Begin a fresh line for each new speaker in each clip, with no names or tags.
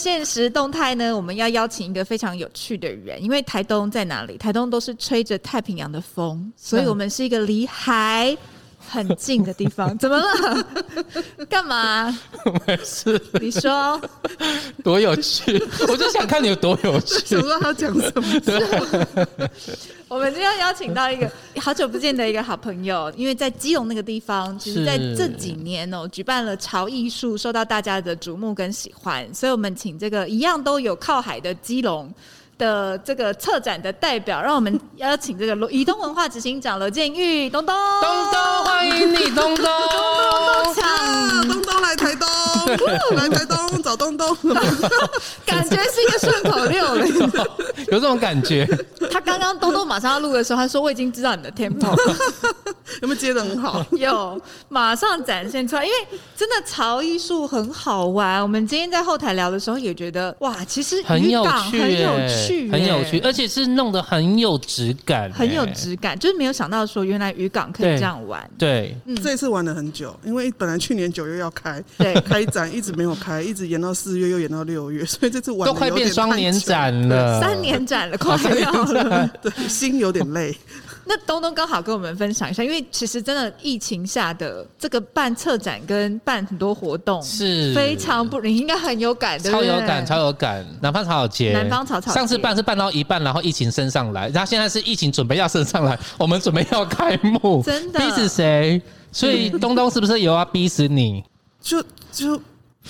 的限时动态呢，我们要邀请一个非常有趣的人，因为台东在哪里？台东都是吹着太平洋的风，所以我们是一个离海很近的地方。怎么了？干嘛？
没事。
你说
多有趣？我就想看你有多有趣。
想说他讲什
么？
我们今天邀请到一个好久不见的一个好朋友，因为在基隆那个地方，其实在这几年哦、喔，举办了潮艺术，受到大家的瞩目跟喜欢，所以我们请这个一样都有靠海的基隆的这个策展的代表，让我们邀请这个移动文化执行长罗建玉东东，
东东欢迎你东东，东东
抢东东来台东，来台东找东东，
感觉是一个顺口溜了，
有这种感觉。
他刚刚东东马上要录的时候，他说我已经知道你的 tempo，
有没有接的很好？
有，马上展现出来。因为真的潮艺术很好玩，我们今天在后台聊的时候也觉得哇，其实
很有趣，
很有趣，
很有趣，而且是弄得很有质感，
很有质感，就是没有想到说原来渔港可以这样玩。
对，
嗯，这一次玩了很久，因为本来去年九月要开，
对，
开展一直没有开，一直延到四月，又延到六月，所以这次玩
都快变双年展了，
三年展了，快要了。
对，心有点累。
那东东刚好跟我们分享一下，因为其实真的疫情下的这个办策展跟办很多活动是非常不，你应该很有感，对不对？
超有感，超有感。南方草草节，
南方草草，
上次办是办到一半，然后疫情升上来，然后现在是疫情准备要升上来，我们准备要开幕，
真的
逼死谁？所以东东是不是有要逼死你？
就就。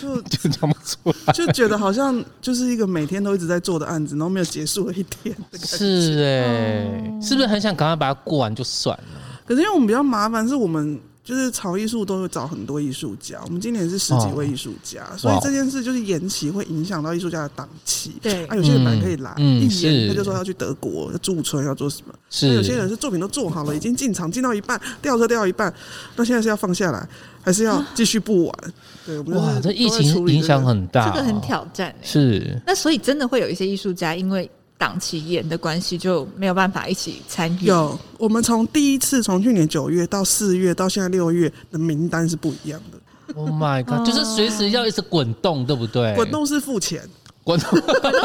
就
就讲不出来，
就觉得好像就是一个每天都一直在做的案子，然后没有结束的一天。
是哎、欸，是不是很想赶快把它过完就算了？
可是因为我们比较麻烦，是我们就是潮艺术都会找很多艺术家，我们今年是十几位艺术家，哦，所以这件事就是延期会影响到艺术家的档期。对啊，有些人本来可以来，嗯，一延他就说要去德国要驻村要做什么，是有些人是作品都做好了，已经进场进到一半，吊车吊到一半，那现在是要放下来。还是要继续不玩，对，
哇，这疫情影响很大，
这个很挑战、欸。
是，
那所以真的会有一些艺术家因为档期延的关系就没有办法一起参与。
有，我们从第一次从去年九月到四月到现在六月的名单是不一样的。
Oh my god！就是随时要一直滚动，对不对？
滚动是付钱。
我都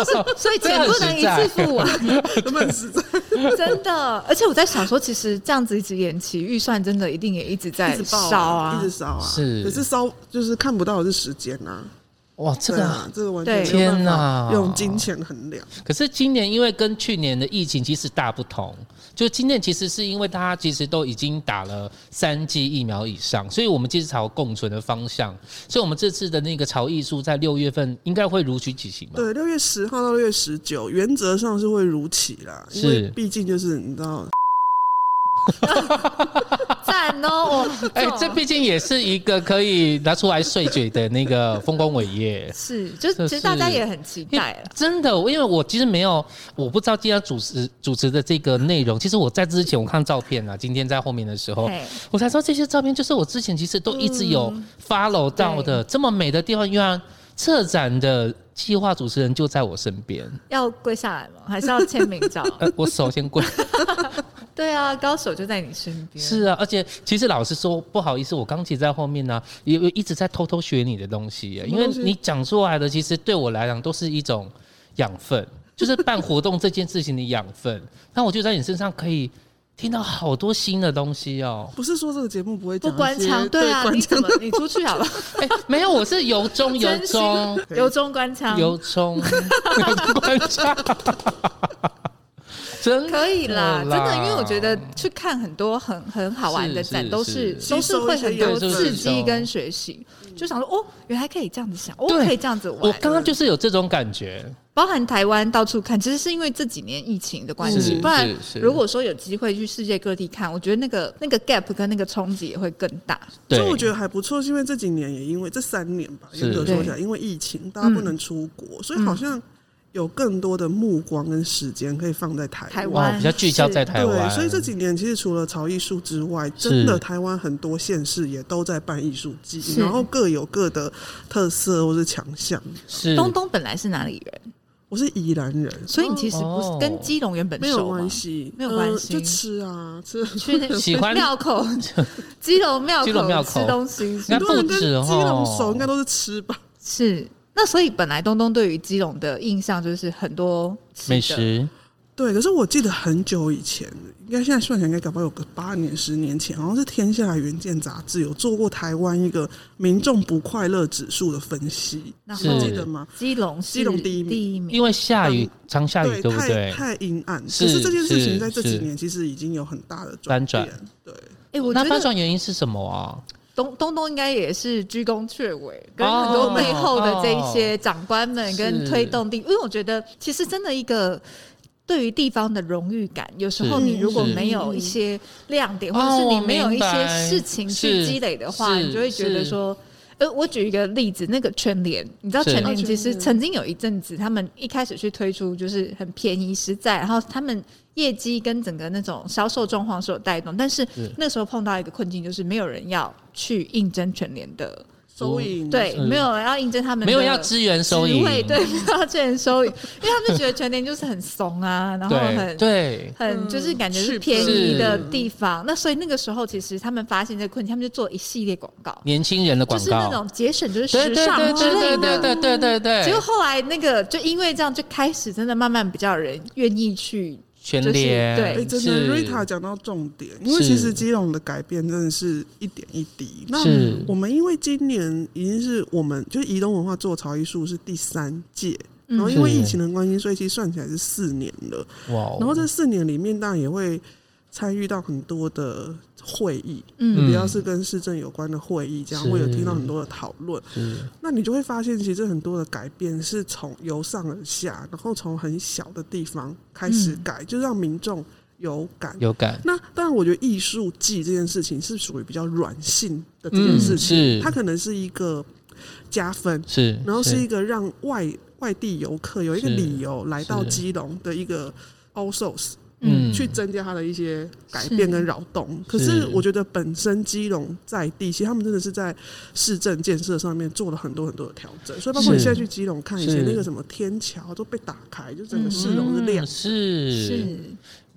是，所以钱不能一次付完，真的。而且我在想说，其实这样子一直延期，预算真的一定也一直在烧啊，
一直烧啊。
是，
可是烧就是看不到的是时间呐。
哇，这个、
啊、这个完全
天哪，
用金钱衡量。
可是今年因为跟去年的疫情其实大不同，就今天其实是因为大家其实都已经打了三剂疫苗以上，所以我们其实朝共存的方向。所以我们这次的那个潮艺术在六月份应该会如期举行吧？
对，六月十号到六月十九，原则上是会如期啦，因为毕竟就是你知道。
赞哦！
哎、欸，这毕竟也是一个可以拿出来碎嘴的那个丰功伟业。
是，就其实大家也很期待了。
真的，因为我其实没有，我不知道今天主持主持的这个内容。其实我在之前我看照片啊，今天在后面的时候，我才说这些照片就是我之前其实都一直有 follow 到的。这么美的地方，原来策展的计划主持人就在我身边。要
跪下来吗？还是要签名照？
呃，我首先跪。
对啊，高手就在你身边。
是啊，而且其实老实说，不好意思，我刚其实在后面呢、啊，也一直在偷偷学你的东西，因为你讲出来的，其实对我来讲都是一种养分，就是办活动这件事情的养分。那我就在你身上可以听到好多新的东西哦。
不是说这个节目不会讲
不官腔，对啊，你怎么你出去好了？
哎、欸，没有，我是由衷由衷
由衷关腔，
由衷 由衷
可以啦，真的，因为我觉得去看很多很很好玩的展，都是，是。都是会很多刺激跟学习，就想说哦，原来可以这样子想，哦，可以这样子玩。
我刚刚就是有这种感觉，
包含台湾到处看，其实是因为这几年疫情的关系。不然，如果说有机会去世界各地看，我觉得那个那个 gap 跟那个冲击也会更大。
所以我觉得还不错，是因为这几年也因为这三年吧，严格说起来，因为疫情大家不能出国，所以好像。有更多的目光跟时间可以放在台湾，
台湾
比较聚焦在台湾。
对，所以这几年其实除了潮艺术之外，真的台湾很多县市也都在办艺术季，然后各有各的特色或是强项。
是。
东东本来是哪里人？
我是宜兰人，
所以你其实不是跟基隆原本
没有关系，
没有关系，
就吃啊吃。去。
喜欢。
庙口，基隆庙口吃东西，
很多人跟基隆熟，应该都是吃吧？
是。那所以本来东东对于基隆的印象就是很多
美食，
对。可是我记得很久以前，应该现在算起来应该搞不好有个八年、十年前，好像是《天下原件》杂志有做过台湾一个民众不快乐指数的分析，那记得吗？
基隆
基隆第一名，
第一名，
因为下雨常下雨，对不对？
太阴暗。可是这件事情在这几年其实已经有很大的转变。对，
哎，我
那翻转原因是什么啊？
东东东应该也是居功却伟，跟很多背后的这一些长官们跟推动地，因为我觉得其实真的一个对于地方的荣誉感，有时候你如果没有一些亮点，或者是你没有一些事情去积累的话，你就会觉得说，呃，我举一个例子，那个全联，你知道全联其实曾经有一阵子，他们一开始去推出就是很便宜实在，然后他们。业绩跟整个那种销售状况是有带动，但是那时候碰到一个困境，就是没有人要去应征全联的
收银，
对，没有要应征他们，
没有要支援收银，
对，没有要支援收银，因为他们觉得全年就是很怂啊，然后很
对，
很就是感觉是便宜的地方。那所以那个时候，其实他们发现这个困境，他们就做一系列广告，
年轻人的广告，
就是那种节省，就是时尚之类的，
对对对对对。
结果后来那个就因为这样，就开始真的慢慢比较人愿意去。
全联
对，
真的，Rita 讲到重点，因为其实基隆的改变真的是一点一滴。那我们因为今年已经是我们就是移动文化做潮艺术是第三届，然后因为疫情的关系，所以其实算起来是四年了。哇！然后这四年里面，当然也会参与到很多的。会议，嗯，比较是跟市政有关的会议，这样会有听到很多的讨论。那你就会发现，其实很多的改变是从由上而下，然后从很小的地方开始改，嗯、就让民众有感。
有感。
那当然，我觉得艺术季这件事情是属于比较软性的这件事情，嗯、它可能是一个加分，
是，
然后是一个让外外地游客有一个理由来到基隆的一个 also。嗯，去增加它的一些改变跟扰动。是，可是我觉得本身基隆在地，其实他们真的是在市政建设上面做了很多很多的调整。所以包括你现在去基隆看一些那个什么天桥都被打开，就整个市容是亮。
是
是。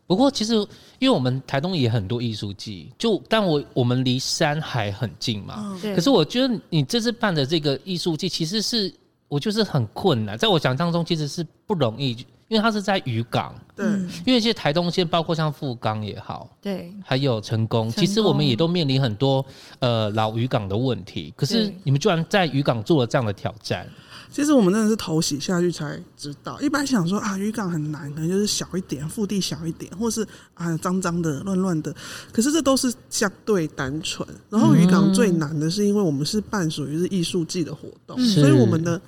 不过其实因为我们台东也很多艺术季，就但我我们离山海很近嘛。对。可是我觉得你这次办的这个艺术季，其实是我就是很困难，在我想象中其实是不容易。因为它是在渔港，
对，
因为这些台东县包括像富冈也好，
对，
还有成功，其实我们也都面临很多呃老渔港的问题。可是你们居然在渔港做了这样的挑战，
其实我们真的是头洗下去才知道。一般想说啊，渔港很难，可能就是小一点，腹地小一点，或是啊脏脏的、乱乱的。可是这都是相对单纯。然后渔港最难的是，因为我们是办属于是艺术季的活动，嗯、所以我们的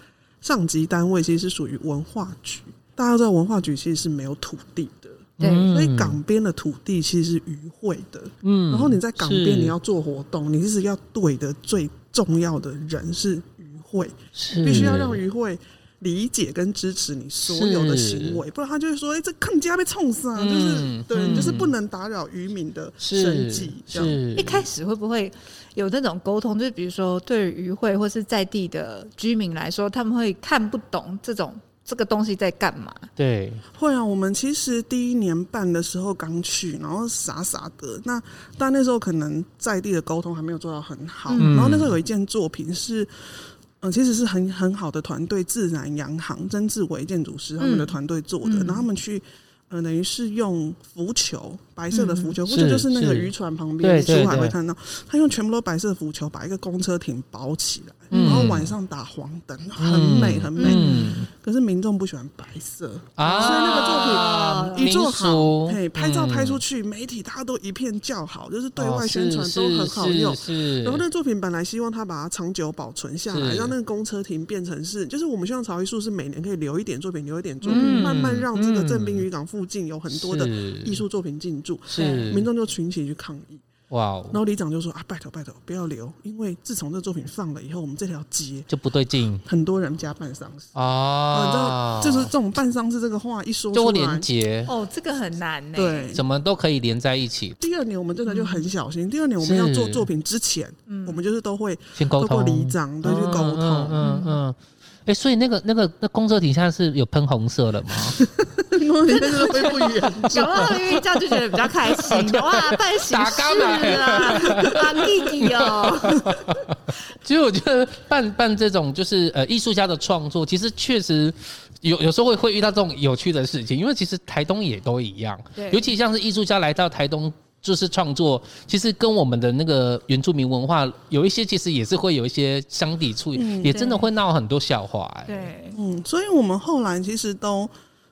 上级单位其实是属于文化局。大家知道文化局其实是没有土地的，
对，
所以港边的土地其实是渔会的，嗯，然后你在港边你要做活动，你其实要对的最重要的人是渔会，是。必须要让渔会理解跟支持你所有的行为，不然他就会说，哎、欸，这坑家被冲死啊，就是对，你就是不能打扰渔民的生计。这样。
一开始会不会有那种沟通？就是比如说，对渔会或是在地的居民来说，他们会看不懂这种。这个东西在干嘛？
对，
会啊。我们其实第一年办的时候刚去，然后傻傻的。那但那时候可能在地的沟通还没有做到很好。嗯、然后那时候有一件作品是，嗯、呃，其实是很很好的团队，自然洋行曾志伟建筑师他们的团队做的。嗯、然后他们去，呃，等于是用浮球，白色的浮球，浮球、嗯、就是那个渔船旁边出海会看到，他用全部都白色的浮球把一个公车亭包起来，嗯、然后晚上打黄灯，很美很美。嗯。可是民众不喜欢白色啊，所以那个作品一做好，嘿，拍照拍出去，媒体大家都一片叫好，就是对外宣传都很好用。然后那个作品本来希望他把它长久保存下来，让那个公车亭变成是，就是我们希望曹艺术是每年可以留一点作品，留一点作品，慢慢让这个镇滨渔港附近有很多的艺术作品进驻。是，民众就群起去抗议。哇！Wow, 然后里长就说啊，拜托拜托，不要留，因为自从这作品放了以后，我们这条街
就不对劲，
很多人加办丧事啊。你知道，就是这种办丧事这个话一说出来，
就连接
哦，这个很难呢。
对，
怎么都可以连在一起。
第二年我们真的就很小心。嗯、第二年我们要做作品之前，嗯、我们就是都会先沟通，里长都去沟通，嗯嗯。
嗯嗯哎，所以那个那个那公车底下是有喷红色的吗？
公车底下会不一样，
有啊，因为这样就觉得比较开心。哇，办喜事啊，办弟弟哦。
其实我觉得办办这种就是呃艺术家的创作，其实确实有有时候会会遇到这种有趣的事情，因为其实台东也都一样，对尤其像是艺术家来到台东。就是创作，其实跟我们的那个原住民文化有一些，其实也是会有一些相抵触，嗯、也真的会闹很多笑话、欸。
对，
嗯，所以我们后来其实都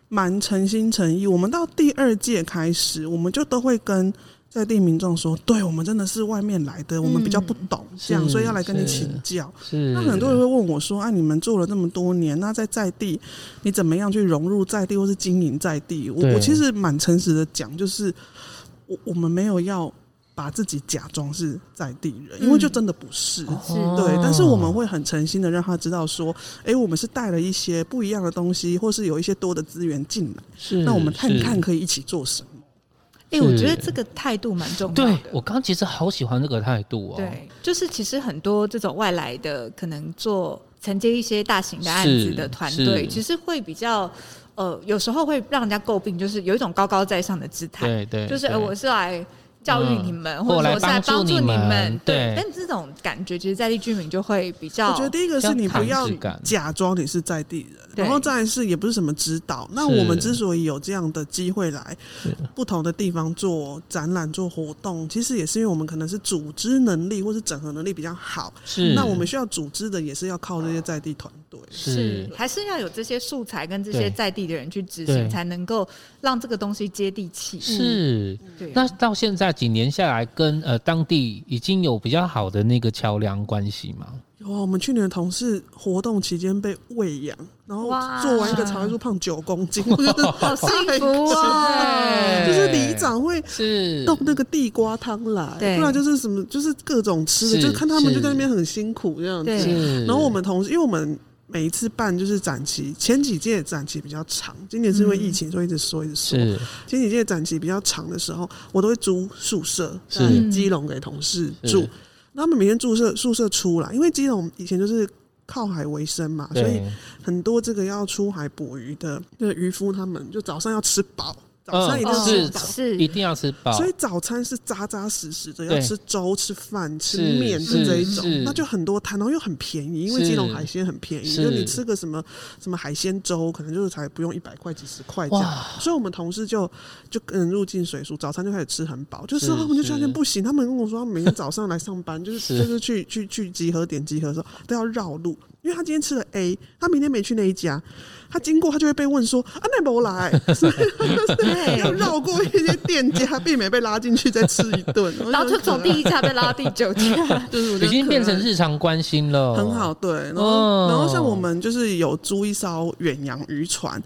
蛮诚心诚意。我们到第二届开始，我们就都会跟在地民众说，对我们真的是外面来的，我们比较不懂这样，嗯、所以要来跟你请教。是，那很多人会问我说，啊，你们做了那么多年，那在在地你怎么样去融入在地，或是经营在地？我我其实蛮诚实的讲，就是。我我们没有要把自己假装是在地人，因为就真的不是，是对。但是我们会很诚心的让他知道说，哎，我们是带了一些不一样的东西，或是有一些多的资源进来。是，那我们看看可以一起做什么？
哎，我觉得这个态度蛮重要的。
对，我刚刚其实好喜欢这个态度哦。
对，就是其实很多这种外来的，可能做承接一些大型的案子的团队，其实会比较。呃，有时候会让人家诟病，就是有一种高高在上的姿态，对对，就是呃，我是来。教育你们，或者我是来帮助你们，对。但这种感觉，其实在地居民就会比较。
我觉得第一个是你不要假装你是在地人，然后再来是也不是什么指导。那我们之所以有这样的机会来不同的地方做展览、做活动，其实也是因为我们可能是组织能力或是整合能力比较好。是。那我们需要组织的，也是要靠这些在地团队。
是。还是要有这些素材跟这些在地的人去执行，才能够让这个东西接地气。是。对。那到现在。几年下来，跟呃当地已经有比较好的那个桥梁关系吗？
有啊，我们去年的同事活动期间被喂养，然后做完一个曹艺术胖九公斤，我觉得
好幸福啊！
就是里长会是动那个地瓜汤来，不然就是什么，就是各种吃的，就看他们就在那边很辛苦这样子。然后我们同事，因为我们。每一次办就是展期，前几届展期比较长，今年是因为疫情，所以一直说一直说。是前几届展期比较长的时候，我都会租宿舍，是基隆给同事住。是他们每天住舍宿舍出来，因为基隆以前就是靠海为生嘛，所以很多这个要出海捕鱼的那个渔夫，他们就早上要吃饱。早餐一定要吃饱，
是。一定要吃饱，
所以早餐是扎扎实实的，要吃粥、吃饭、吃面，的这一种，那就很多摊，然后又很便宜，因为基隆海鲜很便宜，就你吃个什么什么海鲜粥，可能就是才不用一百块、几十块这样。所以我们同事就就跟入境水俗，早餐就开始吃很饱，就是他们就发现不行，他们跟我说，他们每天早上来上班，就是就是去去去集合点集合的时候都要绕路，因为他今天吃了 A，他明天没去那一家。他经过，他就会被问说：“啊，那不来？” 所以要绕过一些店家，避免被拉进去再吃一顿，
然后就从第一家被拉第九家，
就是
已经变成日常关心了。
很好，对。然后，然后像我们就是有租一艘远洋渔船，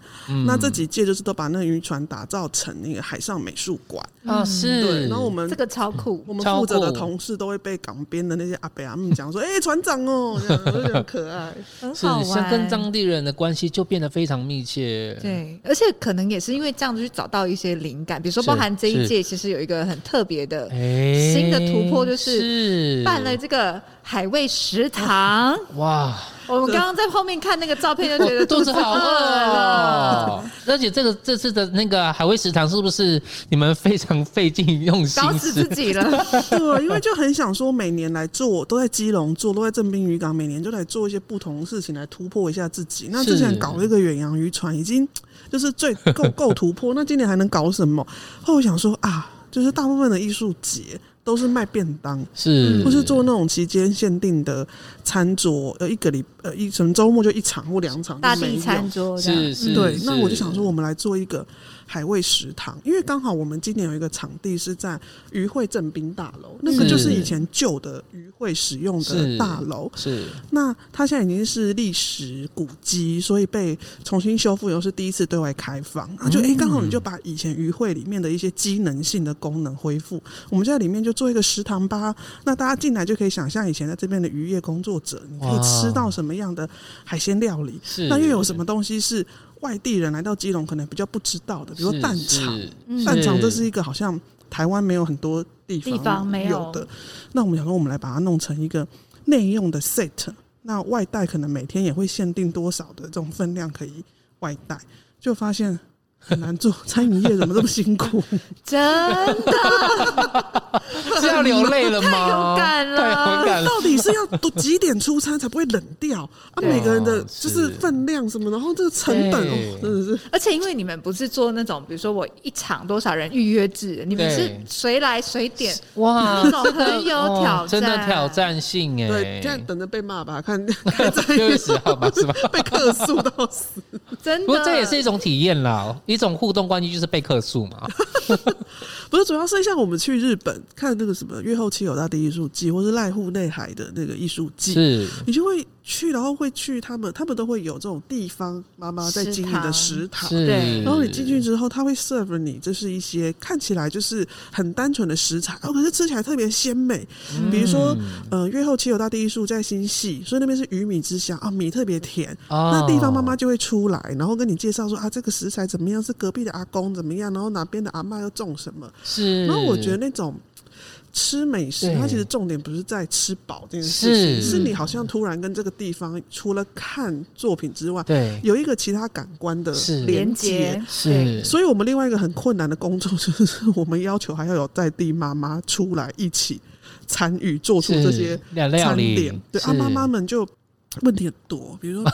那这几届就是都把那个渔船打造成那个海上美术馆。
啊，是。
对，然后我们
这个超酷，
我们负责的同事都会被港边的那些阿伯阿姆讲说：“哎，船长哦，这样就很可爱，
很好玩。”
像跟当地人的关系就变得。非常密切，
对，而且可能也是因为这样子去找到一些灵感，比如说包含这一届其实有一个很特别的新的突破，就是办了这个海味食堂。哇！我们刚刚在后面看那个照片，就觉得 肚子好饿了。
而且这个这次的那个海味食堂，是不是你们非常费劲用心？
搞死自己了。
对，因为就很想说，每年来做，都在基隆做，都在正滨渔港，每年就来做一些不同的事情，来突破一下自己。那之前搞了一个远洋渔船，已经就是最够够突破。那今年还能搞什么？后来我想说啊，就是大部分的艺术节。都是卖便当，
是，
或是做那种期间限定的餐桌，呃，一个礼呃一什么周末就一场或两场，
大地餐桌，
是是，
对。那我就想说，我们来做一个海味食堂，因为刚好我们今年有一个场地是在渔会正滨大楼，那个就是以前旧的渔会使用的大楼，
是。
那它现在已经是历史古迹，所以被重新修复，又是第一次对外开放，啊，就哎，刚好你就把以前渔会里面的一些机能性的功能恢复，我们在里面就。做一个食堂吧，那大家进来就可以想象以前在这边的渔业工作者，你可以吃到什么样的海鲜料理？是，那又有什么东西是外地人来到基隆可能比较不知道的？比如说蛋肠，蛋肠这是一个好像台湾没有很多地方没有的。那我们想说，我们来把它弄成一个内用的 set，那外带可能每天也会限定多少的这种分量可以外带，就发现。很难做餐饮业，怎么这么辛苦？
真的
是要流泪了吗？
太有感了，
太有感了。
到底是要多几点出餐才不会冷掉啊？每个人的就是分量什么，然后这个成本哦，真的是。
而且因为你们不是做那种，比如说我一场多少人预约制，你们是随来随点，哇，很有挑战，
真的挑战性哎。
对，现在等着被骂吧，看 看
六月十号吧，是吧？
被客诉到死，
真的。
不过这也是一种体验啦。一种互动关系就是被客诉嘛，
不是，主要是像我们去日本看那个什么月后妻有大地艺术季，或是濑户内海的那个艺术季，是你就会。去，然后会去他们，他们都会有这种地方妈妈在经营的食堂，对。然后你进去之后，他会 serve 你，就是一些看起来就是很单纯的食材，哦，可是吃起来特别鲜美。嗯、比如说，呃，越后妻有大地艺术在新系，所以那边是鱼米之乡啊，米特别甜。哦、那地方妈妈就会出来，然后跟你介绍说啊，这个食材怎么样？是隔壁的阿公怎么样？然后哪边的阿嬷又种什么？是。然后我觉得那种。吃美食，它其实重点不是在吃饱这件事情，是，是你好像突然跟这个地方除了看作品之外，对，有一个其他感官的连接。是，所以我们另外一个很困难的工作就是，我们要求还要有在地妈妈出来一起参与做出这些餐点。对，啊，妈妈们就问题很多，比如说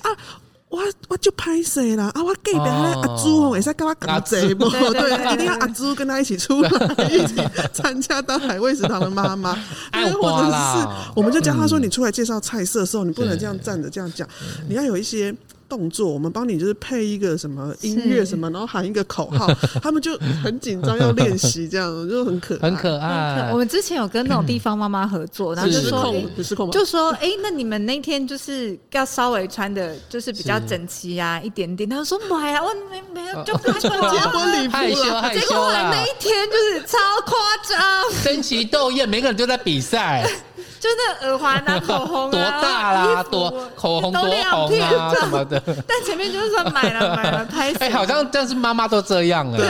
啊。我我就拍谁啦啊！我隔壁那个阿朱哦，也是跟他搞贼不？对，一定要阿朱跟他一起出来，一起参加当海味食堂的妈妈。对，或者是我们就教他说，你出来介绍菜色的时候，你不能这样站着这样讲，你要有一些。动作，我们帮你就是配一个什么音乐什么，然后喊一个口号，他们就很紧张要练习，这样就很可
很可爱。
我们之前有跟那种地方妈妈合作，然后就说，就说，哎，那你们那天就是要稍微穿的，就是比较整齐呀，一点点。他说买啊，我没没有，就结婚礼服，
害羞害羞。结果
后来那一天就是超夸张，
争奇斗艳，每个人都在比赛。
就那耳环啊，口红啊，
多大啦，多口红多红啊什么的。
但前面就是说买了买了拍。哎，
好像但是妈妈都这样哎。对，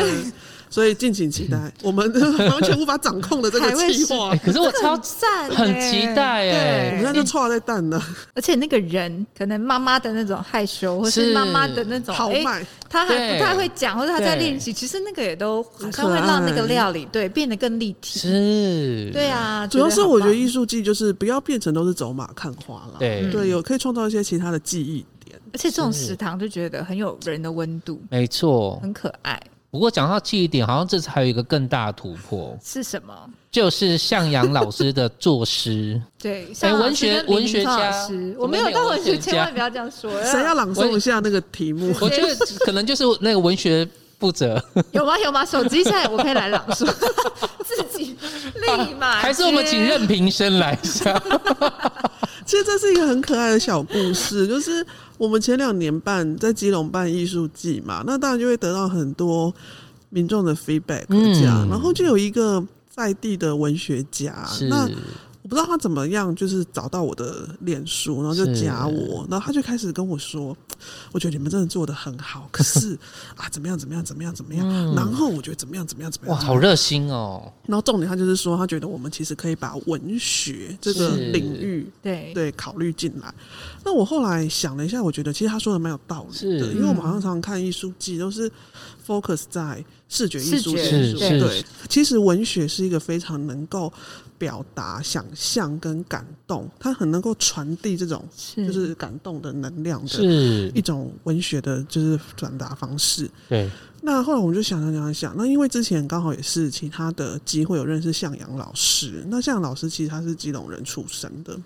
所以敬请期待我们完全无法掌控的这个计划。
可是我超赞，很期待哎。
我们现在就错在蛋了。
而且那个人可能妈妈的那种害羞，或是妈妈的那种
豪迈，
他还不太会讲，或者他在练习。其实那个也都好像会让那个料理对变得更立体。是，对啊。
主要是我觉得艺术季就是不要变成都是走马看花了。对对，有可以创造一些其他的记忆。
而且这种食堂就觉得很有人的温度，
没错，
很可爱。
不过讲到记忆点，好像这次还有一个更大的突破，
是什么？
就是向阳老师的作诗。
对，哎，文学文学家，我没有当文学家，千万不要这样说。
谁要朗诵一下那个题目？
我觉得可能就是那个文学负责。
有吗？有吗？手机现在我可以来朗诵，自己立马。
还是我们请任平生来一下？
其实这是一个很可爱的小故事，就是我们前两年办在基隆办艺术季嘛，那当然就会得到很多民众的 feedback，这样，嗯、然后就有一个在地的文学家，那。我不知道他怎么样，就是找到我的脸书，然后就加我，然后他就开始跟我说：“我觉得你们真的做的很好，可 是啊，怎么样，怎么样，怎么样，怎么样？嗯、然后我觉得怎么样，怎么样，怎么样？
哇，好热心哦！
然后重点，他就是说，他觉得我们其实可以把文学这个领域，对对，考虑进来。那我后来想了一下，我觉得其实他说的蛮有道理的，因为我们好像常常看艺术季都是 focus 在视觉艺术，是对，其实文学是一个非常能够。表达想象跟感动，他很能够传递这种就是感动的能量的一种文学的，就是转达方式。
对。
那后来我们就想想想想，那因为之前刚好也是其他的机会有认识向阳老师，那向阳老师其实他是基隆人出身的，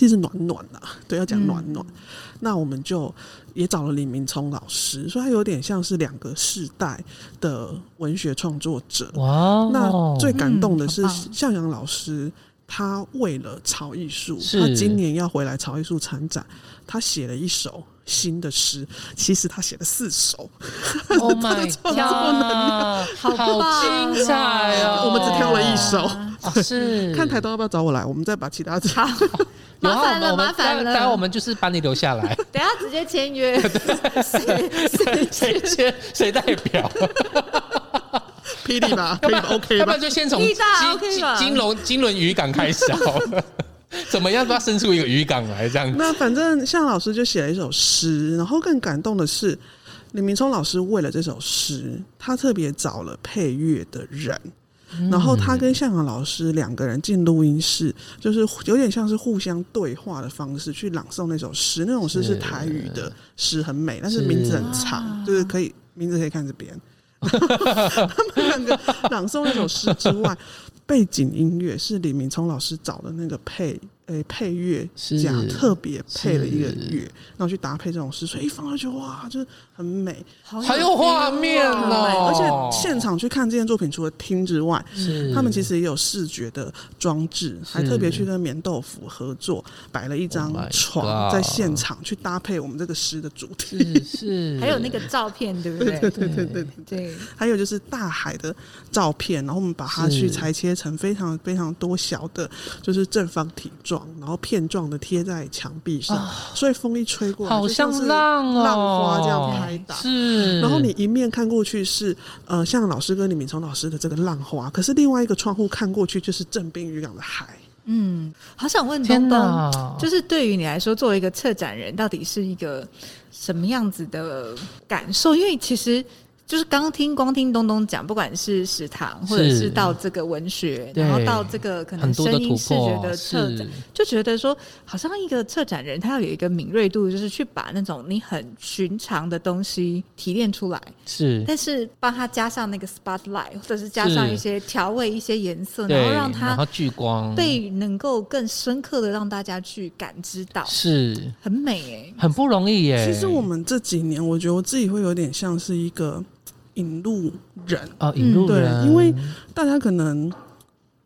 其实暖暖啊，对，要讲暖暖。嗯、那我们就也找了李明聪老师，所以他有点像是两个世代的文学创作者。哇，那最感动的是向阳老师，他为了潮艺术，他今年要回来潮艺术参展，他写了一首。新的诗，其实他写了四首。
Oh my god！好精彩哦！
我们只挑了一首。
哦、是
看台东要不要找我来？我们再把其他
好 麻烦了，麻烦了。
待会我们就是把你留下来。
等下直接签约。
谁谁签谁代表？
霹雳吧，可以 OK
要不然就先从金金龙金轮渔港开始好了。怎么样都要生出一个渔港来这样子。
那反正向老师就写了一首诗，然后更感动的是李明聪老师为了这首诗，他特别找了配乐的人，嗯、然后他跟向阳老师两个人进录音室，就是有点像是互相对话的方式去朗诵那首诗。那种诗是台语的诗，很美，但是名字很长，就是可以名字可以看这边。他们两个朗诵那首诗之外。背景音乐是李明聪老师找的那个配诶、欸、配乐家特别配了一个乐，然后去搭配这种诗，所以一放上去哇，就是很美，
还有画面哦。
而且现场去看这件作品，除了听之外，他们其实也有视觉的装置，还特别去跟棉豆腐合作，摆了一张床在现场去搭配我们这个诗的主题，
是，
还有那个照片，对不对？
对对对对对，还有就是大海的照片，然后我们把它去裁切。成非常非常多小的，就是正方体状，然后片状的贴在墙壁上，哦、所以风一吹过来，
好像浪哦，
浪花这样拍打。
是，
然后你一面看过去是呃，像老师跟李敏聪老师的这个浪花，可是另外一个窗户看过去就是正滨渔港的海。
嗯，好想问东东，就是对于你来说，作为一个策展人，到底是一个什么样子的感受？因为其实。就是刚刚听光听东东讲，不管是食堂，或者是到这个文学，然后到这个可能声音视觉的策展，就觉得说，好像一个策展人他要有一个敏锐度，就是去把那种你很寻常的东西提炼出来，
是，
但是帮他加上那个 spotlight，或者是加上一些调味、一些颜色，然后让它
聚光，
被能够更深刻的让大家去感知到，
是。
很美诶、欸，
很不容易耶。
其实我们这几年，我觉得我自己会有点像是一个。引路人。
啊，引路人，
对，因为大家可能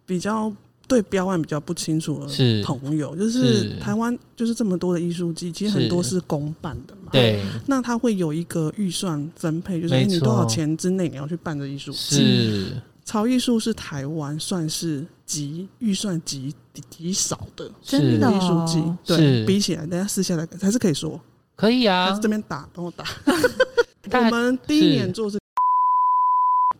比较对标案比较不清楚的朋友，是就是。台湾就是这么多的艺术季，其实很多是公办的嘛。
对，
那他会有一个预算分配，就是你多少钱之内你要去办这艺术。季。
是，
潮艺术是台湾算是极预算极极少的
真的艺
术季，对，比起来，大家私下来还是可以说。
可以啊。
这边打，帮我打。我们第一年做是。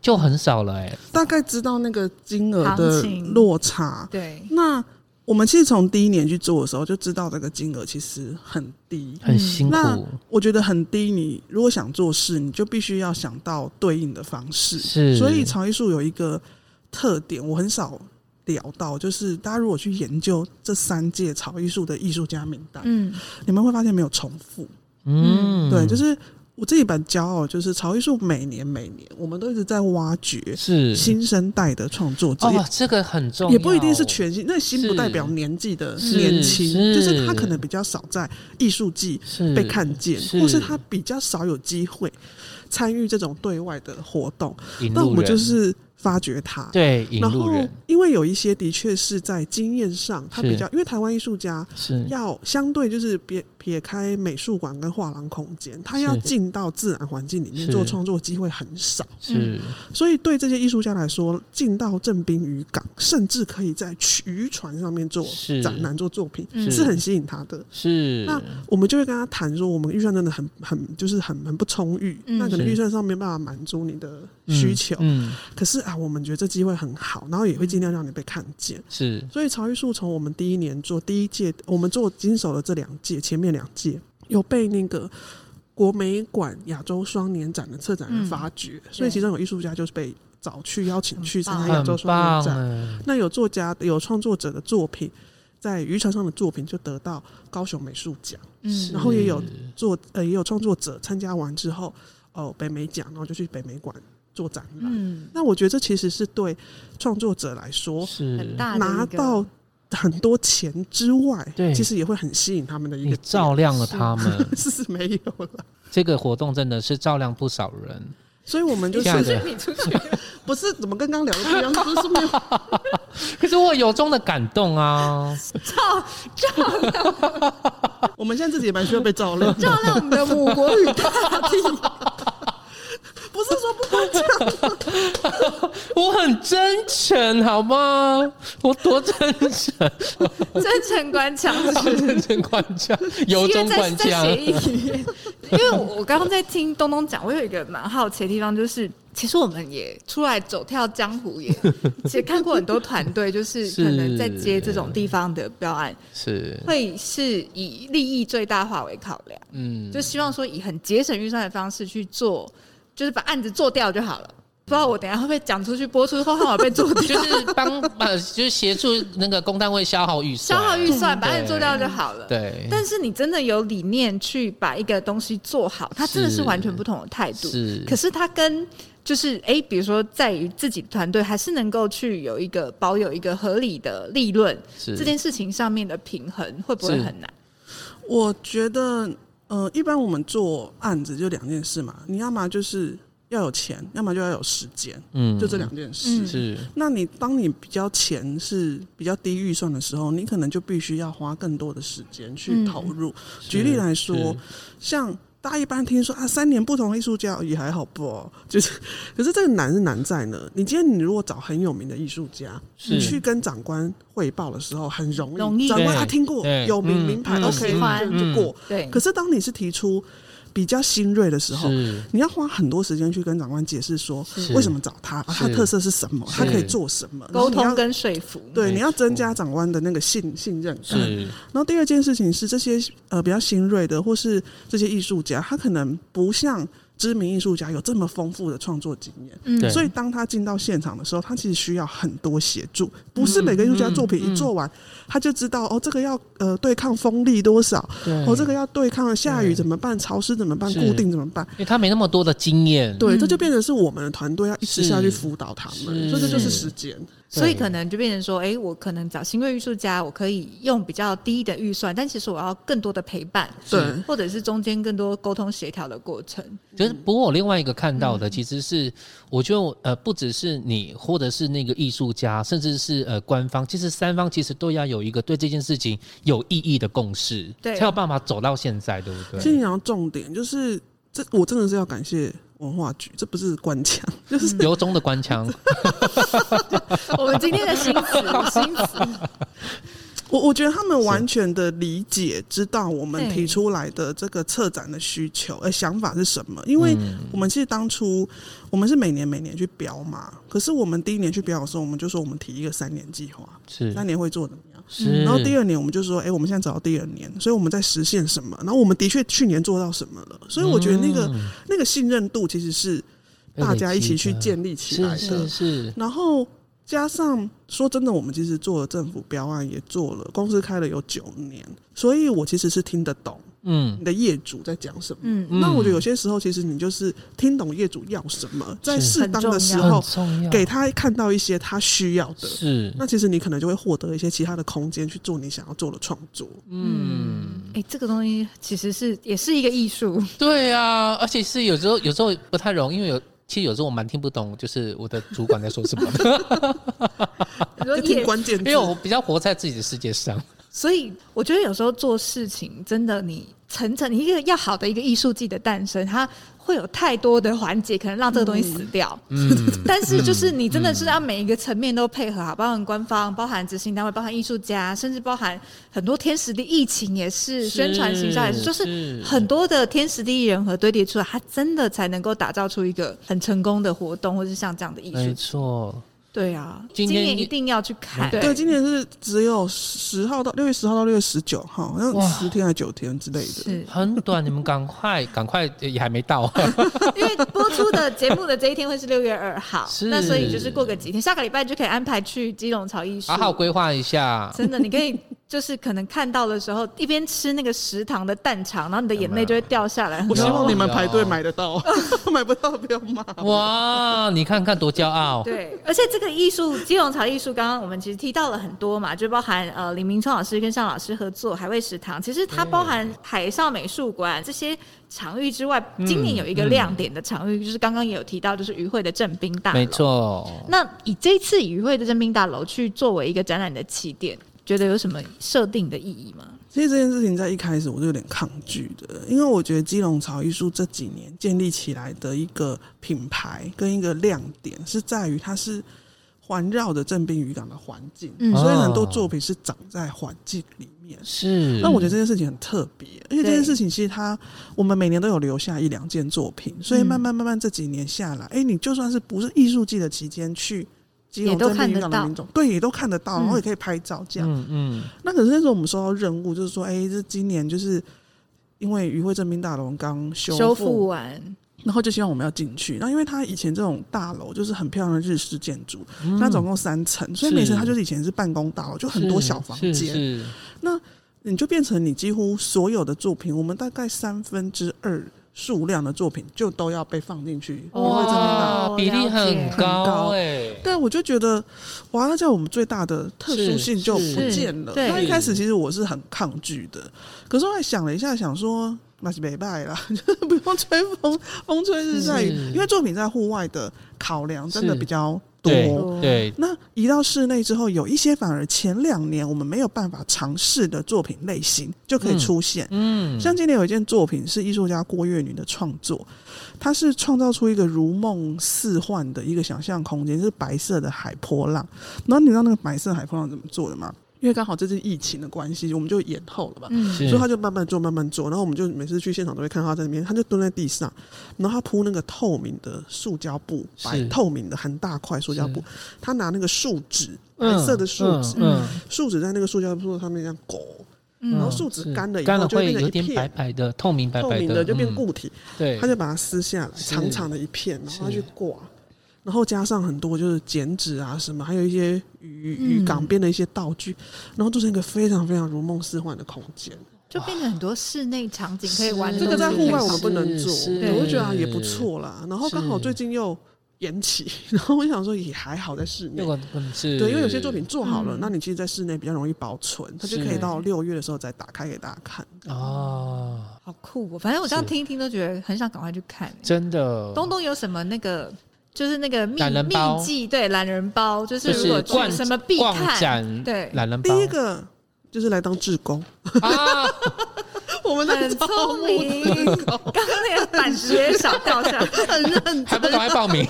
就很少了哎、欸，
大概知道那个金额的落差。
对，
那我们其实从第一年去做的时候就知道这个金额其实很低，
很辛苦。
那我觉得很低，你如果想做事，你就必须要想到对应的方式。
是，
所以潮艺术有一个特点，我很少聊到，就是大家如果去研究这三届潮艺术的艺术家名单，嗯，你们会发现没有重复。嗯，对，就是。我自己蛮骄傲，就是潮艺术每年每年，我们都一直在挖掘是新生代的创作者。
哦，这个很重要，
也不一定是全新。那新不代表年纪的年轻，就是他可能比较少在艺术季被看见，或是他比较少有机会参与这种对外的活动。那我们就是。发掘他，
对，然后
因为有一些的确是在经验上，他比较，因为台湾艺术家是。要相对就是别撇开美术馆跟画廊空间，他要进到自然环境里面做创作机会很少，
是，
所以对这些艺术家来说，进到正滨渔港，甚至可以在渔船上面做展览、做作品，是很吸引他的。
是，
那我们就会跟他谈说，我们预算真的很很就是很很不充裕，那可能预算上没办法满足你的需求，嗯，可是啊。我们觉得这机会很好，然后也会尽量让你被看见。
是，
所以潮艺术从我们第一年做第一届，我们做经手的这两届，前面两届有被那个国美馆亚洲双年展的策展人发掘，嗯、所以其中有艺术家就是被找去邀请去参加亚洲双年展。那有作家有创作者的作品，在渔船上的作品就得到高雄美术奖。嗯，然后也有作呃也有创作者参加完之后，哦北美奖，然后就去北美馆做展览。嗯，那我觉得这其实是对创作者来说是很大拿到。很多钱之外，对，其实也会很吸引他们的一个，
照亮了他们，
是是没有了。
这个活动真的是照亮不少人，
所以我们就
是你出去，
不是怎么跟刚刚聊的不一样，就是没有。
可是我由衷的感动啊，
照照亮，
我们现在自己也蛮需要被照亮，
照亮我们的母国与大地。
我很真诚，好吗？我多真诚，
真诚官腔，
真诚官腔，由衷官腔。
因为我刚刚在听东东讲，我有一个蛮好奇的地方，就是其实我们也出来走跳江湖，也 其实看过很多团队，就是可能在接这种地方的标案，
是
会是以利益最大化为考量，嗯，就希望说以很节省预算的方式去做。就是把案子做掉就好了，不知道我等下会不会讲出去播出后，好被做掉。
就是帮呃，就是协助那个公单位消耗预算，
消耗预算把案子做掉就好了。
对。
但是你真的有理念去把一个东西做好，它真的是完全不同的态度。
是。
可是它跟就是哎、欸，比如说在于自己的团队还是能够去有一个保有一个合理的利润，这件事情上面的平衡会不会很难？
我觉得。呃，一般我们做案子就两件事嘛，你要么就是要有钱，要么就要有时间，嗯，就这两件事。
嗯、是，
那你当你比较钱是比较低预算的时候，你可能就必须要花更多的时间去投入。嗯、举例来说，像。大家一般听说啊，三年不同艺术家也还好不、哦？就是，可是这个难是难在呢。你今天你如果找很有名的艺术家，你去跟长官汇报的时候很容易，
容易
长官他听过有名名牌，OK，就过。对。可是当你是提出。比较新锐的时候，你要花很多时间去跟长官解释说为什么找他，啊、他特色是什么，他可以做什么，
沟通跟说服。
对，你要增加长官的那个信信任感。然后第二件事情是这些呃比较新锐的或是这些艺术家，他可能不像。知名艺术家有这么丰富的创作经验，嗯，所以当他进到现场的时候，他其实需要很多协助。不是每个艺术家作品一做完，他就知道哦，这个要呃对抗风力多少，哦，这个要对抗下雨怎么办，潮湿怎么办，固定怎么办？
因为他没那么多的经验，
对，这就变成是我们的团队要一直下去辅导他们，所以这就是时间。
所以可能就变成说，哎、欸，我可能找新锐艺术家，我可以用比较低的预算，但其实我要更多的陪伴，
对，
或者是中间更多沟通协调的过程。
就是，不过我另外一个看到的，其实是我觉得，呃，不只是你，或者是那个艺术家，甚至是呃官方，其实三方其实都要有一个对这件事情有意义的共识，对，才有办法走到现在，对不对？
其实你要重点就是，这我真的是要感谢。文化局，这不是官腔，就是
由衷的官腔。
我们今天的新词，新词。
我我觉得他们完全的理解，知道我们提出来的这个策展的需求，呃，想法是什么？因为我们其实当初我们是每年每年去标嘛，可是我们第一年去标的时候，我们就说我们提一个三年计划，
是
三年会做怎么样？是，然后第二年我们就说，哎，我们现在找到第二年，所以我们在实现什么？然后我们的确去年做到什么了？所以我觉得那个那个信任度其实是大家一起去建立起来的，
是是。
然后。加上说真的，我们其实做了政府标案，也做了公司开了有九年，所以我其实是听得懂，嗯，你的业主在讲什么，嗯，那我觉得有些时候其实你就是听懂业主要什么，在适当的时候给他看到一些他需要的，
是，
那其实你可能就会获得一些其他的空间去做你想要做的创作，
嗯，哎、欸，这个东西其实是也是一个艺术，
对啊，而且是有时候有时候不太容易，因为有。其实有时候我蛮听不懂，就是我的主管在说什么。
挺关键，
因为我比较活在自己的世界上。
所以我觉得有时候做事情真的，你层层，你一个要好的一个艺术季的诞生，它。会有太多的环节，可能让这个东西死掉。嗯，但是就是你真的是要每一个层面都配合好，包含官方、包含执行单位、包含艺术家，甚至包含很多天时地疫情也是，是宣传形象也是，就是很多的天时地利人和堆叠出来，它真的才能够打造出一个很成功的活动，或是像这样的艺术。
没错。
对啊，今年一定要去看。
对，今年是只有十号到六月十号到六月十九号，好像十天还是九天之类的，
是
很短。你们赶快，赶快也还没到，
因为播出的节目的这一天会是六月二号，是那所以就是过个几天，下个礼拜就可以安排去基隆潮艺术，
好好规划一下。
真的，你可以。就是可能看到的时候，一边吃那个食堂的蛋肠，然后你的眼泪就会掉下来。
我希望你们排队买得到，买不到不要骂。
哇，你看看多骄傲！
对，而且这个艺术基隆潮艺术，刚刚我们其实提到了很多嘛，就包含呃李明聪老师跟尚老师合作海味食堂，其实它包含海上美术馆这些场域之外，今年有一个亮点的场域，就是刚刚也有提到，就是渔会的正兵大楼。
没错。
那以这次渔会的正兵大楼去作为一个展览的起点。觉得有什么设定的意义吗？
其实这件事情在一开始我就有点抗拒的，因为我觉得基隆潮艺术这几年建立起来的一个品牌跟一个亮点是在于它是环绕着正滨渔港的环境，嗯、所以很多作品是长在环境里面。
是，
那我觉得这件事情很特别，而且这件事情其实它我们每年都有留下一两件作品，所以慢慢慢慢这几年下来，哎、欸，你就算是不是艺术季的期间去。
也都看得到，
对，也都看得到，然后也可以拍照这样。嗯嗯。那可是那时候我们收到任务，就是说，哎，这今年就是因为渔会正兵大楼刚修
修复完，
然后就希望我们要进去。那因为它以前这种大楼就是很漂亮的日式建筑，它总共三层，所以每层它就是以前是办公大楼，就很多小房间。那你就变成你几乎所有的作品，我们大概三分之二。数量的作品就都要被放进去，
哇，比例很高哎。
对，我就觉得，哇，那叫我们最大的特殊性就不见了。那一开始其实我是很抗拒的，可是后来想了一下，想说那是没办法啦，就是不用吹风，风吹日晒雨，因为作品在户外的考量真的比较。多
对，
那移到室内之后，有一些反而前两年我们没有办法尝试的作品类型就可以出现。嗯，像今年有一件作品是艺术家郭月女的创作，她是创造出一个如梦似幻的一个想象空间，就是白色的海波浪。然后你知道那个白色海波浪怎么做的吗？因为刚好这是疫情的关系，我们就延后了吧，嗯、所以他就慢慢做，慢慢做。然后我们就每次去现场都会看到他在那边，他就蹲在地上，然后他铺那个透明的塑胶布，白透明的很大块塑胶布，他拿那个树脂，白色的树脂，树脂在那个塑胶布上面这样裹，然后树脂干了以后就变成一片
白白的透明白白
的就变固体，对，他就把它撕下来，长长的一片，然后他去挂。然后加上很多就是剪纸啊什么，还有一些渔渔港边的一些道具，然后做成一个非常非常如梦似幻的空间，
就变成很多室内场景可以玩。
这个在户外我们不能做，我就觉得也不错啦。然后刚好最近又延期，然后我想说也还好在室内。对，因为有些作品做好了，那你其实，在室内比较容易保存，它就可以到六月的时候再打开给大家看。
哦，
好酷哦！反正我这样听一听都觉得很想赶快去看。
真的，
东东有什么那个？就是那个秘秘技，对，懒人包，就是如果去什么必看，对，
懒人包。
第一个就是来当志工。啊，我们
很聪明，刚刚那个板子也少掉下来，很认真，
还不赶快报名，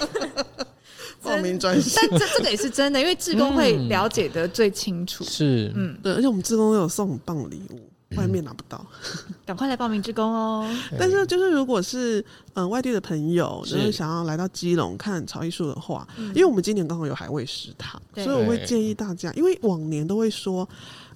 报名专线。
但这这个也是真的，因为志工会了解的最清楚，
是，
嗯，对，而且我们志工都有送很棒礼物。外面拿不到，
赶快来报名志工哦！
但是就是如果是嗯、呃、外地的朋友，就是想要来到基隆看潮艺术的话，因为我们今年刚好有海味食堂，所以我会建议大家，因为往年都会说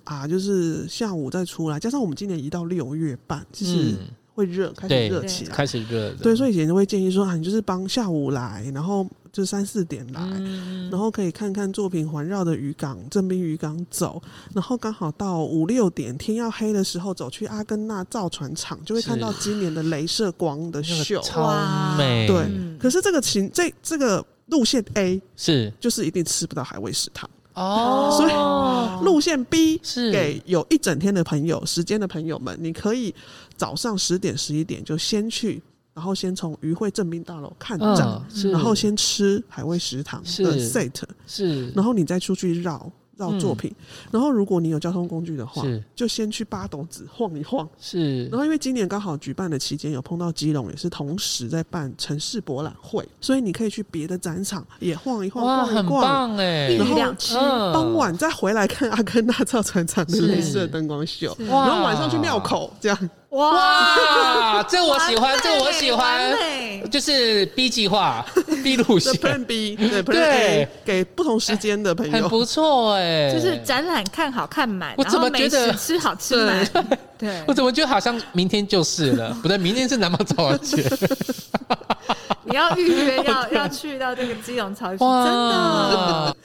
啊，就是下午再出来，加上我们今年移到六月半，就是会热，开始热起来，
开始热，
对，所以以前就会建议说啊，你就是帮下午来，然后。就三四点来，嗯、然后可以看看作品环绕的渔港，正滨渔港走，然后刚好到五六点天要黑的时候，走去阿根纳造船厂，就会看到今年的镭射光的秀，
超美。
对，嗯、可是这个情这这个路线 A
是
就是一定吃不到海味食堂哦，所以路线 B 是。给有一整天的朋友时间的朋友们，你可以早上十点十一点就先去。然后先从渔会正兵大楼看展，嗯、然后先吃海味食堂的 set，
是，
然后你再出去绕绕作品。嗯、然后如果你有交通工具的
话，
就先去八斗子晃一晃。
是，
然后因为今年刚好举办的期间有碰到基隆，也是同时在办城市博览会，所以你可以去别的展场也晃一晃，
哇，
逛一逛，
很棒哎！
然后
傍晚再回来看阿根纳造船厂的镭射灯光秀，然后晚上去庙口这样。
哇，这我喜欢，这我喜欢，就是 B 计划，B 路线
，Plan B，对，Plan A，给不同时间的朋友，
很不错哎。
就是展览看好看满，
我怎么觉得
吃好吃满？对，
我怎么觉得好像明天就是了？不对，明天是南方早晚节。
你要预约，要要去到这个基隆超艺术，真的，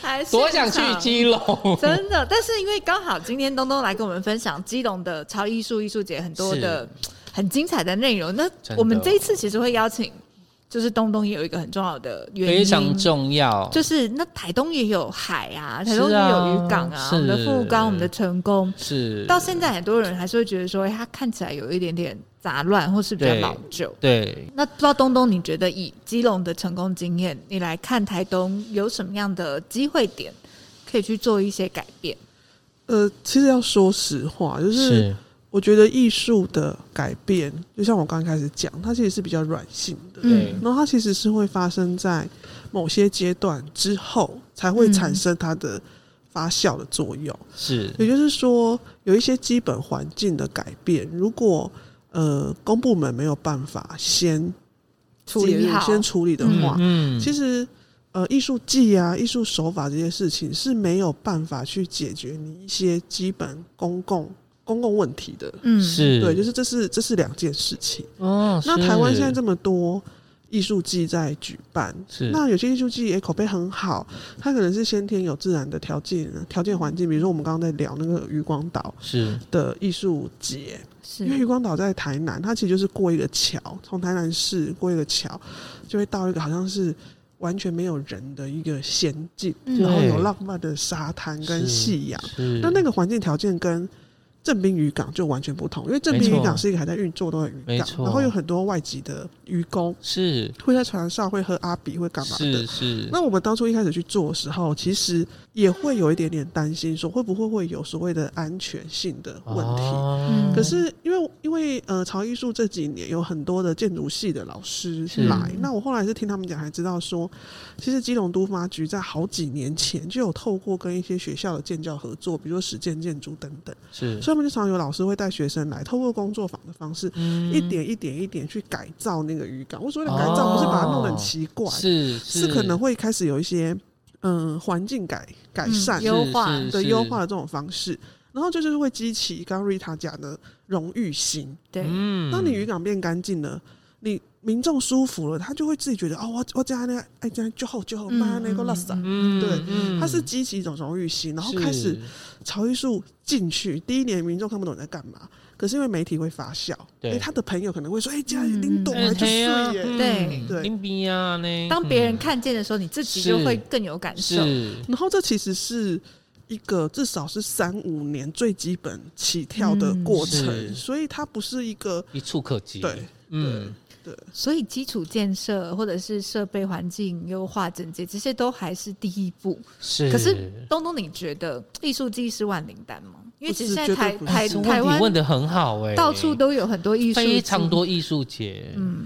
还是
多想去基隆，
真的。但是因为刚好今天东东来跟我们分享基隆的超艺术艺术节很多的很精彩的内容，那我们这一次其实会邀请。就是东东也有一个很重要的原因，
非常重要。就是
那台东也有海啊，台东也有渔港啊，啊我们的富冈，我们的成功，
是
到现在很多人还是会觉得说，它看起来有一点点杂乱，或是比较老旧。
对，
那不知道东东，你觉得以基隆的成功经验，你来看台东有什么样的机会点可以去做一些改变？
呃，其实要说实话，就是。是我觉得艺术的改变，就像我刚开始讲，它其实是比较软性的，对。然后它其实是会发生在某些阶段之后，才会产生它的发酵的作用。
是，
也就是说，有一些基本环境的改变，如果呃公部门没有办法先
处理好、
先处理的话，嗯，其实呃艺术技啊、艺术手法这些事情是没有办法去解决你一些基本公共。公共问题的，
嗯，是。
对，就是这是这是两件事情。哦。那台湾现在这么多艺术季在举办，是。那有些艺术季也口碑很好，它可能是先天有自然的条件条件环境，比如说我们刚刚在聊那个渔光岛是。的艺术节，是。因为渔光岛在台南，它其实就是过一个桥，从台南市过一个桥，就会到一个好像是完全没有人的一个仙境，嗯、然后有浪漫的沙滩跟夕阳，那那个环境条件跟正滨渔港就完全不同，因为正滨渔港是一个还在运作的渔港，然后有很多外籍的渔工是会在船上会喝阿比会干嘛的。是是。那我们当初一开始去做的时候，其实也会有一点点担心，说会不会会有所谓的安全性的问题。哦、可是因为因为呃潮艺术这几年有很多的建筑系的老师来，那我后来是听他们讲才知道说，其实基隆都发局在好几年前就有透过跟一些学校的建教合作，比如说实践建筑等等。是。所以他们就常有老师会带学生来，透过工作坊的方式，嗯、一点一点一点去改造那个渔港。我所谓的改造，不是把它弄得很奇怪，是，是可能会开始有一些嗯环境改改善、优、嗯、化的优化的这种方式，然后就是会激起刚刚 Rita 讲的荣誉心。对，嗯，当你渔港变干净了，你民众舒服了，他就会自己觉得哦，我我家那个哎，这样就好就好，妈那个垃圾，嗯，对，他是激起一种荣誉心，然后开始。潮艺术进去第一年，民众看不懂你在干嘛，可是因为媒体会发酵，对、欸、他的朋友可能会说：“哎、欸，家里林懂了，就碎耶。”对对，林比啊，呢
当别人看见的时候，你自己就会更有感受。
然后这其实是一个至少是三五年最基本起跳的过程，嗯、所以它不是一个
一触可及。
对，嗯。对，
所以基础建设或者是设备环境优化整洁，这些都还是第一步。是，可是东东，你觉得艺术季是万灵丹吗？因为其实现在台台台湾
问的很好哎、欸，
到处都有很多艺术，
非常多艺术节。
嗯，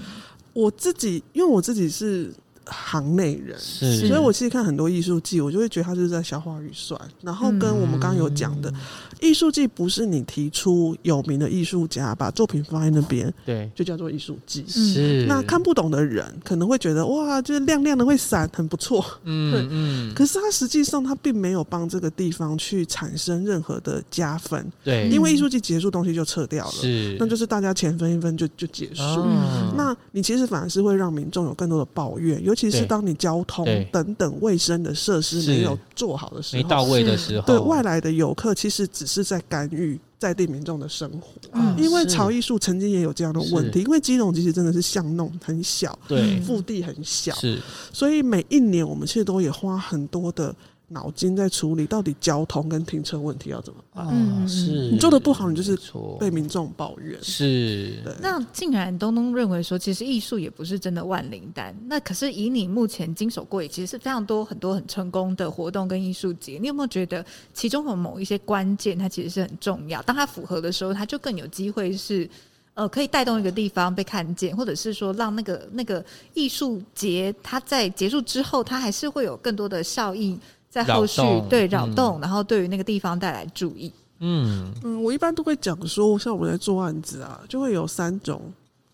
我自己因为我自己是。行内人，所以我其实看很多艺术季，我就会觉得他就是在消化预算。然后跟我们刚刚有讲的，艺术季不是你提出有名的艺术家把作品放在那边，对，就叫做艺术季。是那看不懂的人可能会觉得哇，就是亮亮的会闪，很不错。嗯嗯。可是他实际上他并没有帮这个地方去产生任何的加分。对，因为艺术季结束东西就撤掉了，是，那就是大家钱分一分就就结束。嗯，那你其实反而是会让民众有更多的抱怨，尤其是当你交通等等卫生的设施没有做好的时候，
没到位的时候，
对外来的游客其实只是在干预在地民众的生活。嗯，因为潮艺术曾经也有这样的问题，因为基隆其实真的是巷弄很小，对，腹地很小，是，所以每一年我们其实都也花很多的。脑筋在处理到底交通跟停车问题要怎么办？嗯，是你做的不好，你就是被民众抱怨。是，对。
那竟然东东认为说，其实艺术也不是真的万灵丹，那可是以你目前经手过，也其实是非常多很多很成功的活动跟艺术节，你有没有觉得其中有某一些关键，它其实是很重要？当它符合的时候，它就更有机会是呃，可以带动一个地方被看见，或者是说让那个那个艺术节它在结束之后，它还是会有更多的效益。在后续对扰动，嗯、然后对于那个地方带来注意。
嗯。嗯，我一般都会讲说，像我们在做案子啊，就会有三种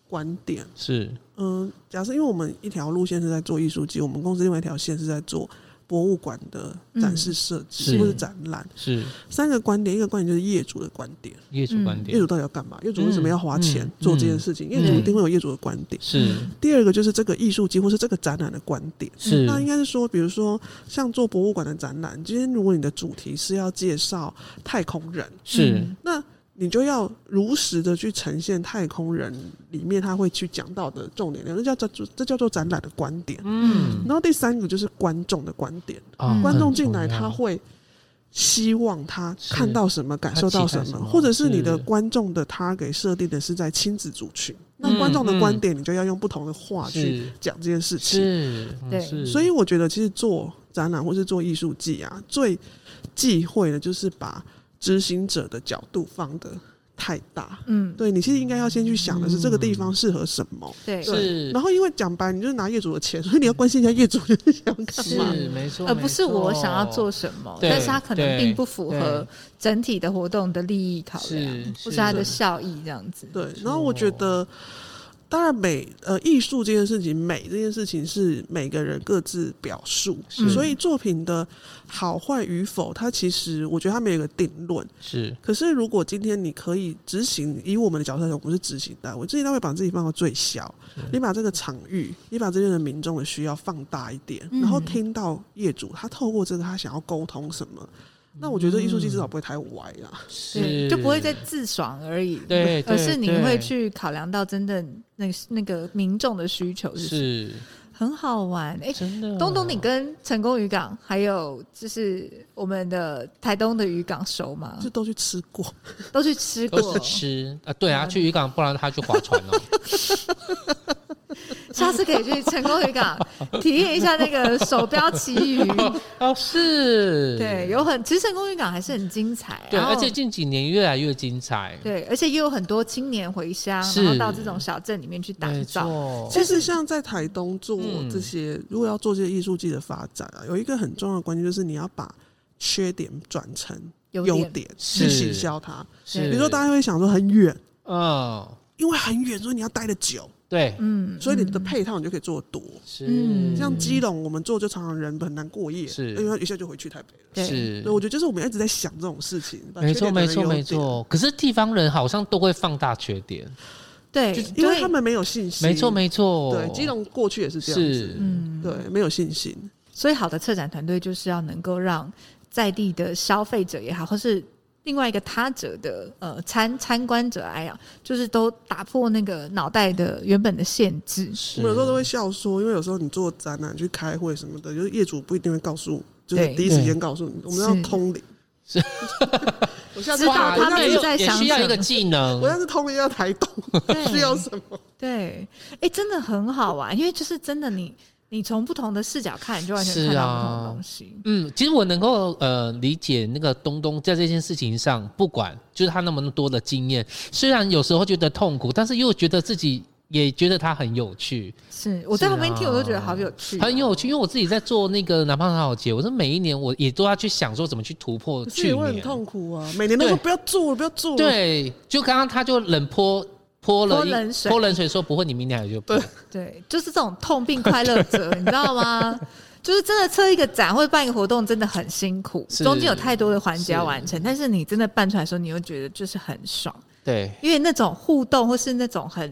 观点。
是，
嗯，假设因为我们一条路线是在做艺术季，我们公司另外一条线是在做博物馆的展示设计或者展览，
是。
三个观点，一个观点就是业主的观点，
业主观点，
业主到底要干嘛？业主为什么要花钱做这件事情？业主一定会有业主的观点。
是。
第二个就是这个艺术季或是这个展览的观点，
是。
那应该是说，比如说像做博物馆的展览，今天如果你的主题是要介绍太空人，
是那。
你就要如实的去呈现太空人里面他会去讲到的重点，那叫做这叫做展览的观点。嗯，然后第三个就是观众的观点，啊、观众进来他会希望他看到什么，感受到什么，什么或者是你的观众的他给设定的是在亲子族群，那观众的观点你就要用不同的话去讲这件事情。是，对，所以我觉得其实做展览或是做艺术季啊，最忌讳的就是把。执行者的角度放的太大，嗯，对，你其实应该要先去想的是这个地方适合什么，
对，
是。然后因为讲白，你就是拿业主的钱，所以你要关心一下业主就是想干嘛，
是没错，
而不是我想要做什么，但是他可能并不符合整体的活动的利益考量，或是他的效益这样子。
对，然后我觉得。当然美，美呃，艺术这件事情，美这件事情是每个人各自表述，所以作品的好坏与否，它其实我觉得它没有一个定论。
是，
可是如果今天你可以执行，以我们的角色来说，我们是执行单位，执行单位把自己放到最小，你把这个场域，你把这边的民众的需要放大一点，然后听到业主他透过这个他想要沟通什么。那我觉得艺术季至少不会太歪啊，
是。就不会再自爽而已，对，而是你会去考量到真的那那个民众的需求是，是。很好玩。哎，真的。东东，你跟成功渔港还有就是我们的台东的渔港熟吗？
就都去吃过，
都去吃过，
都是吃。啊，对啊，去渔港，不然他去划船哦。
下次可以去成功渔港 体验一下那个手标旗鱼。
哦，是，
对，有很其实成功渔港还是很精彩，
对，而且近几年越来越精彩，
对，而且也有很多青年回乡，然后到这种小镇里面去打造。
其实像在台东做这些，如果要做这些艺术季的发展啊，有一个很重要的关键就是你要把缺点转成优点。去行销它。比如说大家会想说很远，嗯，因为很远，所以你要待得久。
对，
嗯，所以你的配套你就可以做的多，是，像基隆我们做就常常人很难过夜，是，因为一下就回去台北了，是，所以我觉得就是我们一直在想这种事情，
没错没错没错。可是地方人好像都会放大缺点，
对，
因为他们没有信心，
没错没错，
对，基隆过去也是这样子，嗯，对，没有信心，
所以好的策展团队就是要能够让在地的消费者也好，或是。另外一个他者的呃参参观者来讲，就是都打破那个脑袋的原本的限制。
我有时候都会笑说，因为有时候你做展览去开会什么的，就是业主不一定会告诉，就是第一时间告诉你，我们要通灵。是，
我知道他们在想
需要一个技能。
我要是通灵要台东，需要什么？
对，哎，真的很好玩，因为就是真的你。你从不同的视角看，你就完全看到不同的东西。啊、
嗯，其实我能够呃理解那个东东在这件事情上，不管就是他那么多的经验，虽然有时候觉得痛苦，但是又觉得自己也觉得他很有趣。
是我在旁边听，我都觉得好有趣，啊，很
有趣。因为我自己在做那个哪怕很好节，我说每一年我也都要去想说怎么去突破去年。
我很痛苦啊，每年都说不要做了，不要做了。
对，就刚刚他就冷泼。泼了冷水，泼冷水说不会，你明年还就不
对，对，就是这种痛并快乐着，你知道吗？就是真的策一个展或者办一个活动真的很辛苦，中间有太多的环节要完成，但是你真的办出来的时候，你又觉得就是很爽，
对，
因为那种互动或是那种很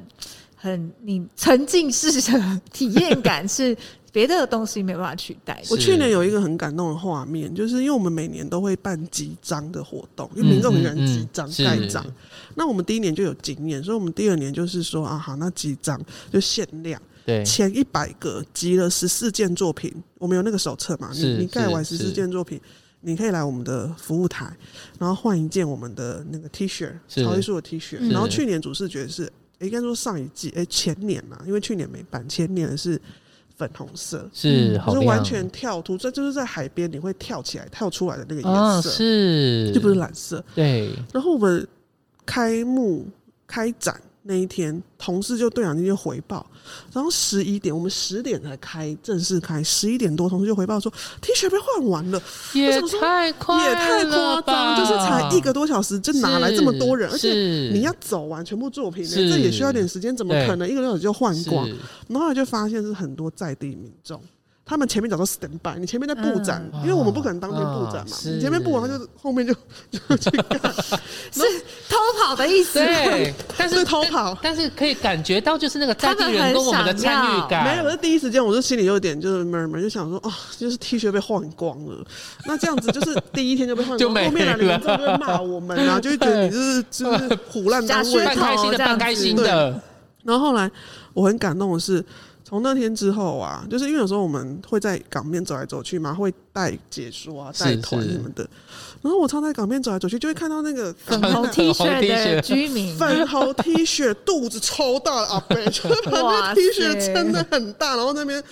很你沉浸式的 体验感是。别的东西没办法取代。
我去年有一个很感动的画面，就是因为我们每年都会办集章的活动，因为民众很喜欢集章盖章。那我们第一年就有经验，所以我们第二年就是说啊，好，那几张就限量，对，前一百个集了十四件作品，我们有那个手册嘛，你你盖完十四件作品，你可以来我们的服务台，然后换一件我们的那个 T 恤，曹艺术的 T 恤。然后去年主视觉是，应该说上一季，哎，前年嘛，因为去年没办，前年是。粉红色
是，
就是完全跳脱，这就是在海边你会跳起来、跳出来的那个颜色，
是，
就不是蓝色。
对。
然后我们开幕开展那一天，同事就对讲机就回报，然后十一点，我们十点才开正式开，十一点多，同事就回报说 T 恤被换完了，
也太快
也太夸张，就是才一个多小时就哪来这么多人，而且你要走完全部作品，这也需要点时间，怎么可能一个多小时就换光？然后就发现是很多在地民众。他们前面早就 stand by，你前面在布展，嗯、因为我们不可能当天布展嘛。哦、你前面布完，他就后面就就去干，
是偷跑的意思。
对，但是
偷跑，
但是可以感觉到就是那个在地人跟我们的参与感。
没有，是第一时间我就心里有点就是闷闷，就想说哦，就是 T 恤被换光了。那这样子就是第一天就被换光，后面来的人就会骂我们，然后就会觉得你就是就是胡乱单位，
半开心的，半开心的。
然后后来我很感动的是。从那天之后啊，就是因为有时候我们会在港边走来走去嘛，会带解说啊、带团什么的。然后我常在港边走来走去，就会看到那个
粉红 T 恤的居民，
粉红 T 恤肚子超大的阿伯，就是把那 T 恤撑的很大，然后那边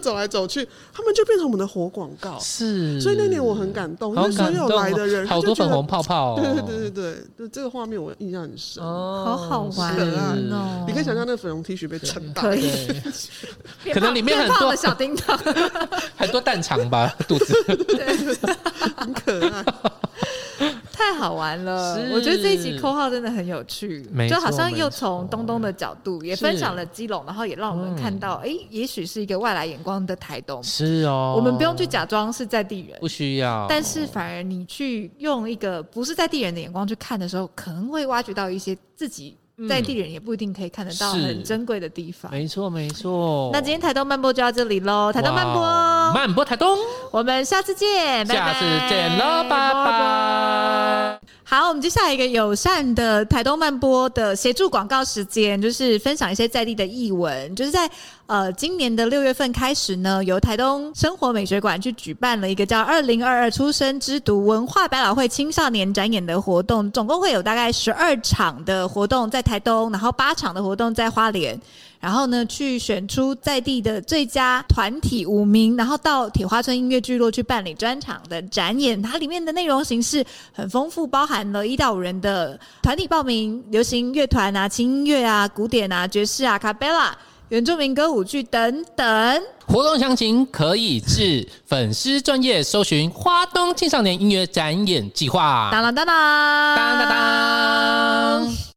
走来走去，他们就变成我们的活广告。
是，
所以那年我很感动，因为所有来的人
好多粉红泡泡。
对对对对对，就这个画面我印象很深。
哦，好好玩哦！
你可以想象那个粉红 T 恤被撑大，
可以，
可能里面很多
小叮当，
很多蛋肠吧，肚子，
很可爱。
太好玩了！是我觉得这一集扣号真的很有趣，错就好像又从东东的角度也分享了基隆，然后也让我们看到，哎、嗯，也许是一个外来眼光的台东。
是哦，
我们不用去假装是在地人，
不需要。
但是反而你去用一个不是在地人的眼光去看的时候，可能会挖掘到一些自己。在地人也不一定可以看得到很珍贵的地方。
没错，没错。
那今天台东漫播就到这里喽，台东漫播，
漫播台东，
我们下次见，
下次见喽，拜拜。
好，我们接下来一个友善的台东漫播的协助广告时间，就是分享一些在地的译文，就是在呃今年的六月份开始呢，由台东生活美学馆去举办了一个叫“二零二二出生之犊文化百老汇青少年展演”的活动，总共会有大概十二场的活动在台东，然后八场的活动在花莲。然后呢，去选出在地的最佳团体五名，然后到铁花村音乐聚落去办理专场的展演。它里面的内容形式很丰富，包含了一到五人的团体报名，流行乐团啊、轻音乐啊、古典啊、爵士啊、卡贝拉、原住民歌舞剧等等。
活动详情可以至粉丝专业搜寻“花东青少年音乐展演计划”。当当当当当当当。